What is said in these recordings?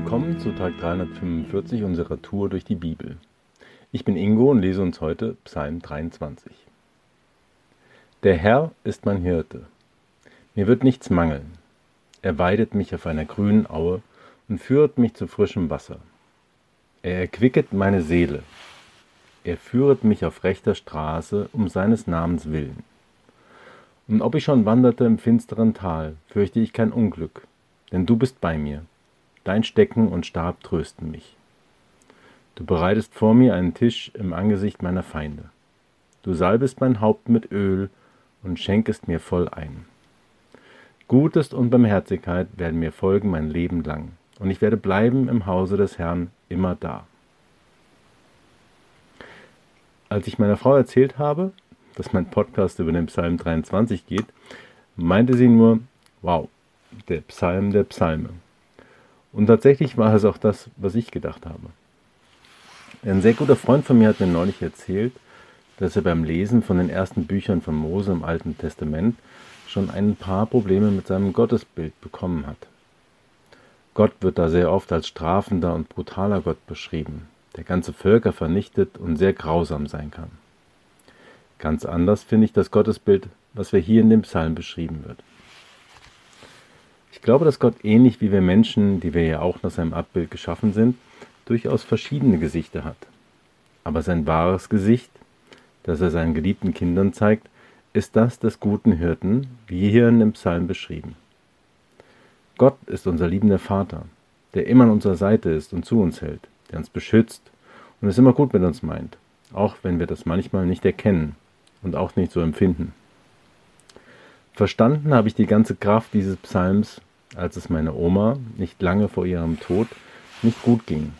Willkommen zu Tag 345 unserer Tour durch die Bibel. Ich bin Ingo und lese uns heute Psalm 23. Der Herr ist mein Hirte. Mir wird nichts mangeln. Er weidet mich auf einer grünen Aue und führet mich zu frischem Wasser. Er erquicket meine Seele. Er führet mich auf rechter Straße um seines Namens willen. Und ob ich schon wanderte im finsteren Tal, fürchte ich kein Unglück, denn du bist bei mir. Dein Stecken und Stab trösten mich. Du bereitest vor mir einen Tisch im Angesicht meiner Feinde. Du salbest mein Haupt mit Öl und schenkest mir voll ein. Gutes und Barmherzigkeit werden mir folgen mein Leben lang, und ich werde bleiben im Hause des Herrn immer da. Als ich meiner Frau erzählt habe, dass mein Podcast über den Psalm 23 geht, meinte sie nur, wow, der Psalm der Psalme. Und tatsächlich war es auch das, was ich gedacht habe. Ein sehr guter Freund von mir hat mir neulich erzählt, dass er beim Lesen von den ersten Büchern von Mose im Alten Testament schon ein paar Probleme mit seinem Gottesbild bekommen hat. Gott wird da sehr oft als strafender und brutaler Gott beschrieben, der ganze Völker vernichtet und sehr grausam sein kann. Ganz anders finde ich das Gottesbild, was wir hier in dem Psalm beschrieben wird. Ich glaube, dass Gott ähnlich wie wir Menschen, die wir ja auch nach seinem Abbild geschaffen sind, durchaus verschiedene Gesichter hat. Aber sein wahres Gesicht, das er seinen geliebten Kindern zeigt, ist das des guten Hirten, wie hier in dem Psalm beschrieben. Gott ist unser liebender Vater, der immer an unserer Seite ist und zu uns hält, der uns beschützt und es immer gut mit uns meint, auch wenn wir das manchmal nicht erkennen und auch nicht so empfinden. Verstanden habe ich die ganze Kraft dieses Psalms als es meiner Oma nicht lange vor ihrem Tod nicht gut ging.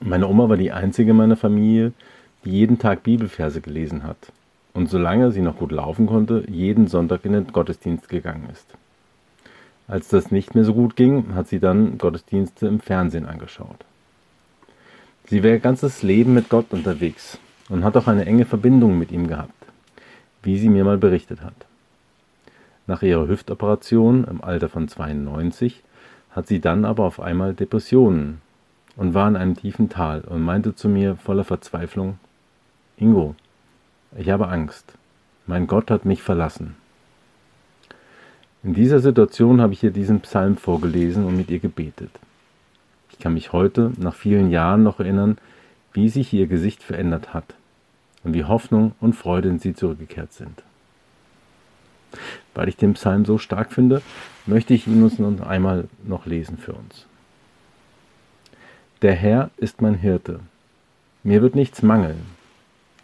Meine Oma war die einzige meiner Familie, die jeden Tag Bibelverse gelesen hat und solange sie noch gut laufen konnte, jeden Sonntag in den Gottesdienst gegangen ist. Als das nicht mehr so gut ging, hat sie dann Gottesdienste im Fernsehen angeschaut. Sie war ihr ganzes Leben mit Gott unterwegs und hat auch eine enge Verbindung mit ihm gehabt, wie sie mir mal berichtet hat. Nach ihrer Hüftoperation im Alter von 92 hat sie dann aber auf einmal Depressionen und war in einem tiefen Tal und meinte zu mir voller Verzweiflung, Ingo, ich habe Angst. Mein Gott hat mich verlassen. In dieser Situation habe ich ihr diesen Psalm vorgelesen und mit ihr gebetet. Ich kann mich heute, nach vielen Jahren, noch erinnern, wie sich ihr Gesicht verändert hat und wie Hoffnung und Freude in sie zurückgekehrt sind. Weil ich den Psalm so stark finde, möchte ich ihn uns noch einmal noch lesen für uns. Der Herr ist mein Hirte. Mir wird nichts mangeln.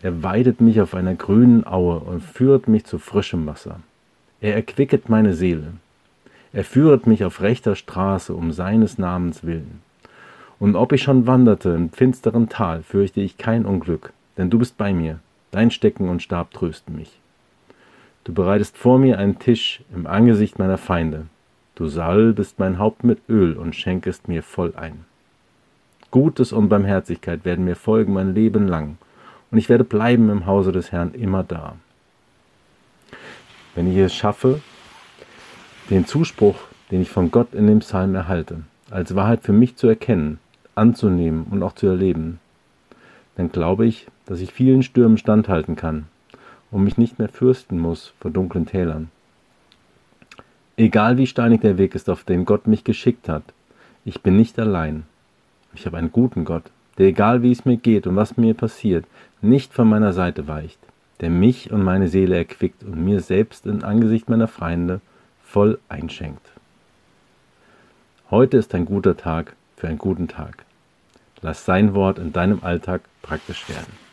Er weidet mich auf einer grünen Aue und führt mich zu frischem Wasser. Er erquicket meine Seele. Er führet mich auf rechter Straße um seines Namens willen. Und ob ich schon wanderte im finsteren Tal, fürchte ich kein Unglück, denn du bist bei mir, dein Stecken und Stab trösten mich. Du bereitest vor mir einen Tisch im Angesicht meiner Feinde. Du salbest mein Haupt mit Öl und schenkest mir voll ein. Gutes und Barmherzigkeit werden mir folgen mein Leben lang, und ich werde bleiben im Hause des Herrn immer da. Wenn ich es schaffe, den Zuspruch, den ich von Gott in dem Psalm erhalte, als Wahrheit für mich zu erkennen, anzunehmen und auch zu erleben, dann glaube ich, dass ich vielen Stürmen standhalten kann und mich nicht mehr fürchten muss vor dunklen Tälern. Egal wie steinig der Weg ist, auf den Gott mich geschickt hat, ich bin nicht allein. Ich habe einen guten Gott, der egal wie es mir geht und was mir passiert, nicht von meiner Seite weicht, der mich und meine Seele erquickt und mir selbst im Angesicht meiner Feinde voll einschenkt. Heute ist ein guter Tag für einen guten Tag. Lass sein Wort in deinem Alltag praktisch werden.